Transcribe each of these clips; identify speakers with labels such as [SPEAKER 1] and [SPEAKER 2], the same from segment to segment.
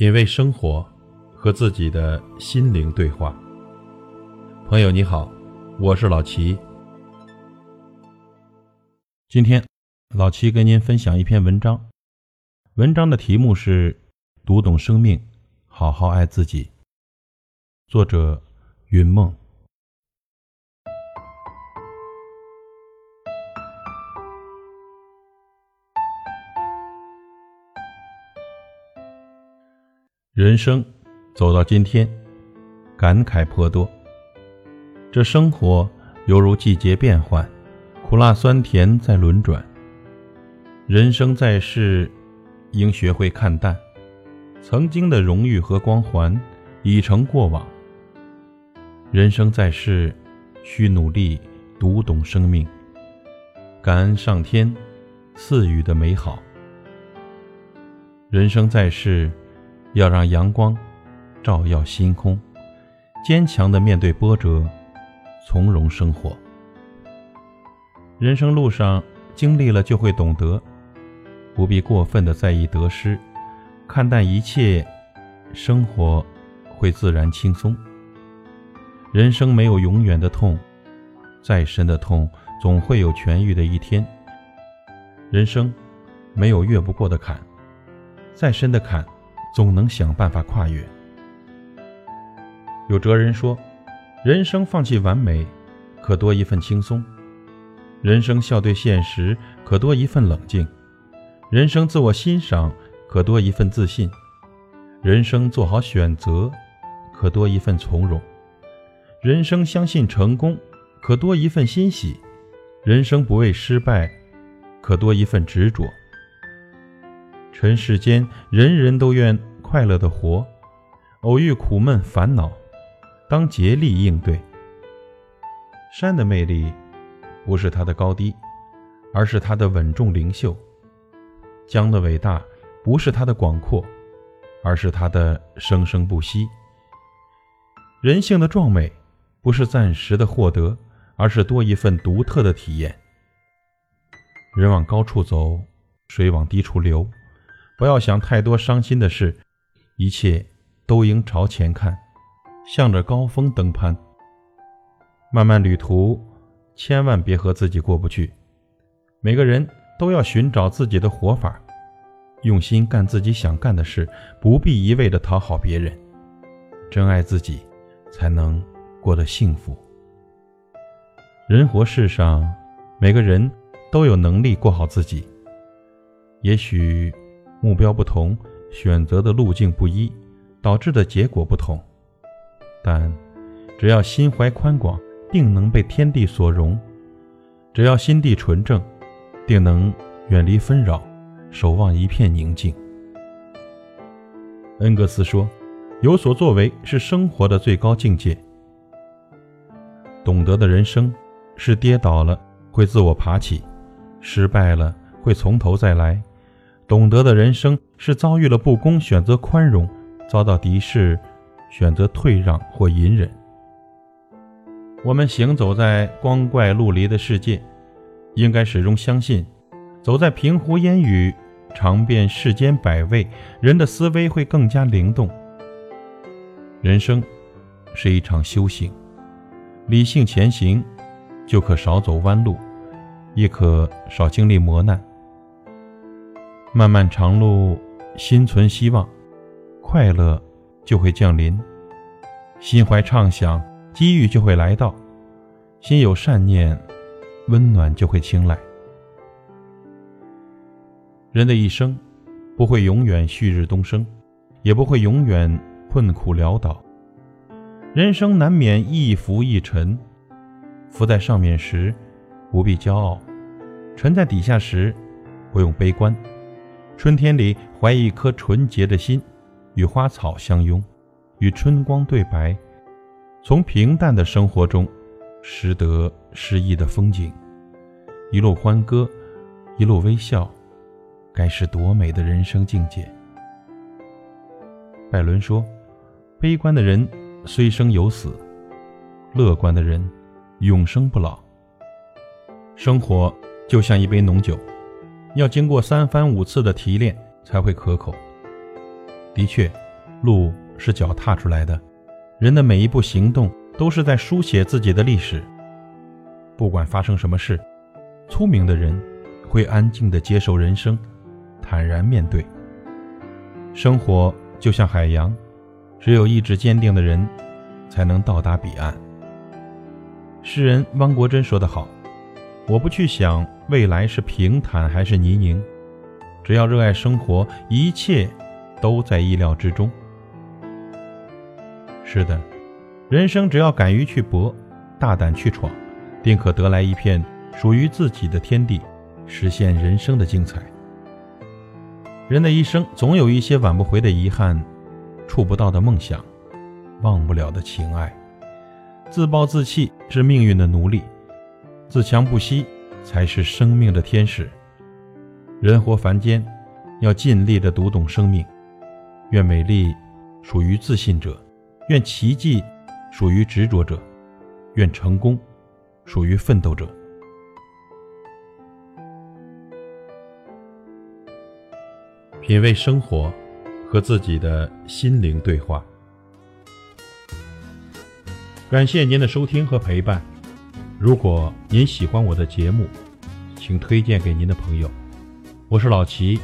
[SPEAKER 1] 品味生活，和自己的心灵对话。朋友你好，我是老齐。今天，老齐跟您分享一篇文章，文章的题目是《读懂生命，好好爱自己》，作者云梦。人生走到今天，感慨颇多。这生活犹如季节变换，苦辣酸甜在轮转。人生在世，应学会看淡，曾经的荣誉和光环已成过往。人生在世，需努力读懂生命，感恩上天赐予的美好。人生在世。要让阳光照耀星空，坚强的面对波折，从容生活。人生路上经历了就会懂得，不必过分的在意得失，看淡一切，生活会自然轻松。人生没有永远的痛，再深的痛总会有痊愈的一天。人生没有越不过的坎，再深的坎。总能想办法跨越。有哲人说：“人生放弃完美，可多一份轻松；人生笑对现实，可多一份冷静；人生自我欣赏，可多一份自信；人生做好选择，可多一份从容；人生相信成功，可多一份欣喜；人生不畏失败，可多一份执着。”尘世间，人人都愿快乐的活，偶遇苦闷烦恼，当竭力应对。山的魅力，不是它的高低，而是它的稳重灵秀；江的伟大，不是它的广阔，而是它的生生不息。人性的壮美，不是暂时的获得，而是多一份独特的体验。人往高处走，水往低处流。不要想太多伤心的事，一切都应朝前看，向着高峰登攀。漫漫旅途，千万别和自己过不去。每个人都要寻找自己的活法，用心干自己想干的事，不必一味的讨好别人。真爱自己，才能过得幸福。人活世上，每个人都有能力过好自己。也许。目标不同，选择的路径不一，导致的结果不同。但只要心怀宽广，定能被天地所容；只要心地纯正，定能远离纷扰，守望一片宁静。恩格斯说：“有所作为是生活的最高境界。”懂得的人生是跌倒了会自我爬起，失败了会从头再来。懂得的人生是遭遇了不公，选择宽容；遭到敌视，选择退让或隐忍。我们行走在光怪陆离的世界，应该始终相信，走在平湖烟雨，尝遍世间百味，人的思维会更加灵动。人生是一场修行，理性前行，就可少走弯路，亦可少经历磨难。漫漫长路，心存希望，快乐就会降临；心怀畅想，机遇就会来到；心有善念，温暖就会青睐。人的一生，不会永远旭日东升，也不会永远困苦潦倒。人生难免一浮一沉，浮在上面时，不必骄傲；沉在底下时，不用悲观。春天里，怀一颗纯洁的心，与花草相拥，与春光对白，从平淡的生活中拾得诗意的风景，一路欢歌，一路微笑，该是多美的人生境界。拜伦说：“悲观的人虽生有死，乐观的人永生不老。”生活就像一杯浓酒。要经过三番五次的提炼才会可口。的确，路是脚踏出来的，人的每一步行动都是在书写自己的历史。不管发生什么事，聪明的人会安静地接受人生，坦然面对。生活就像海洋，只有意志坚定的人，才能到达彼岸。诗人汪国真说得好：“我不去想未来是平坦还是泥泞，只要热爱生活，一切都在意料之中。”是的，人生只要敢于去搏，大胆去闯，定可得来一片属于自己的天地，实现人生的精彩。人的一生总有一些挽不回的遗憾，触不到的梦想，忘不了的情爱。自暴自弃是命运的奴隶，自强不息才是生命的天使。人活凡间，要尽力的读懂生命。愿美丽属于自信者。愿奇迹属于执着者，愿成功属于奋斗者。品味生活，和自己的心灵对话。感谢您的收听和陪伴。如果您喜欢我的节目，请推荐给您的朋友。我是老齐，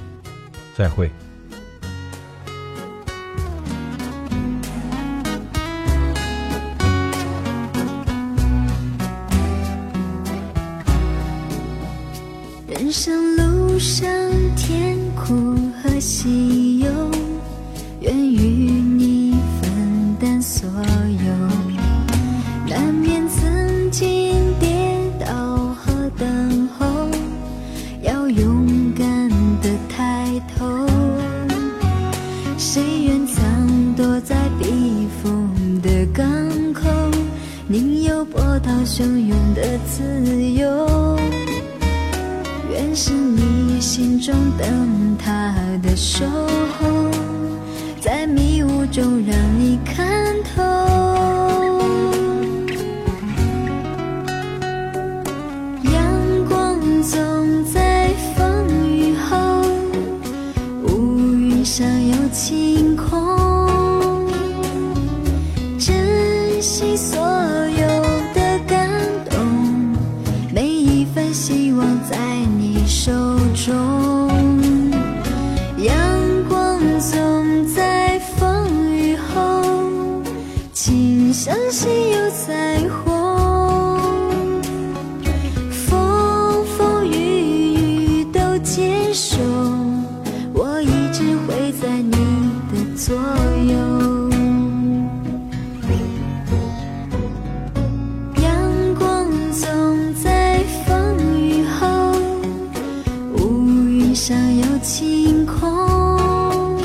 [SPEAKER 1] 再会。
[SPEAKER 2] 人生路上，波涛汹涌的自由。愿是你心中灯塔的守候，在迷雾中让你看透。上有晴空，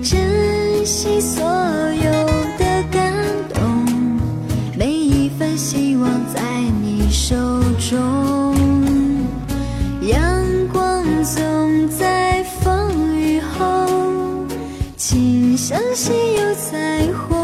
[SPEAKER 2] 珍惜所有的感动，每一份希望在你手中。阳光总在风雨后，请相信有彩虹。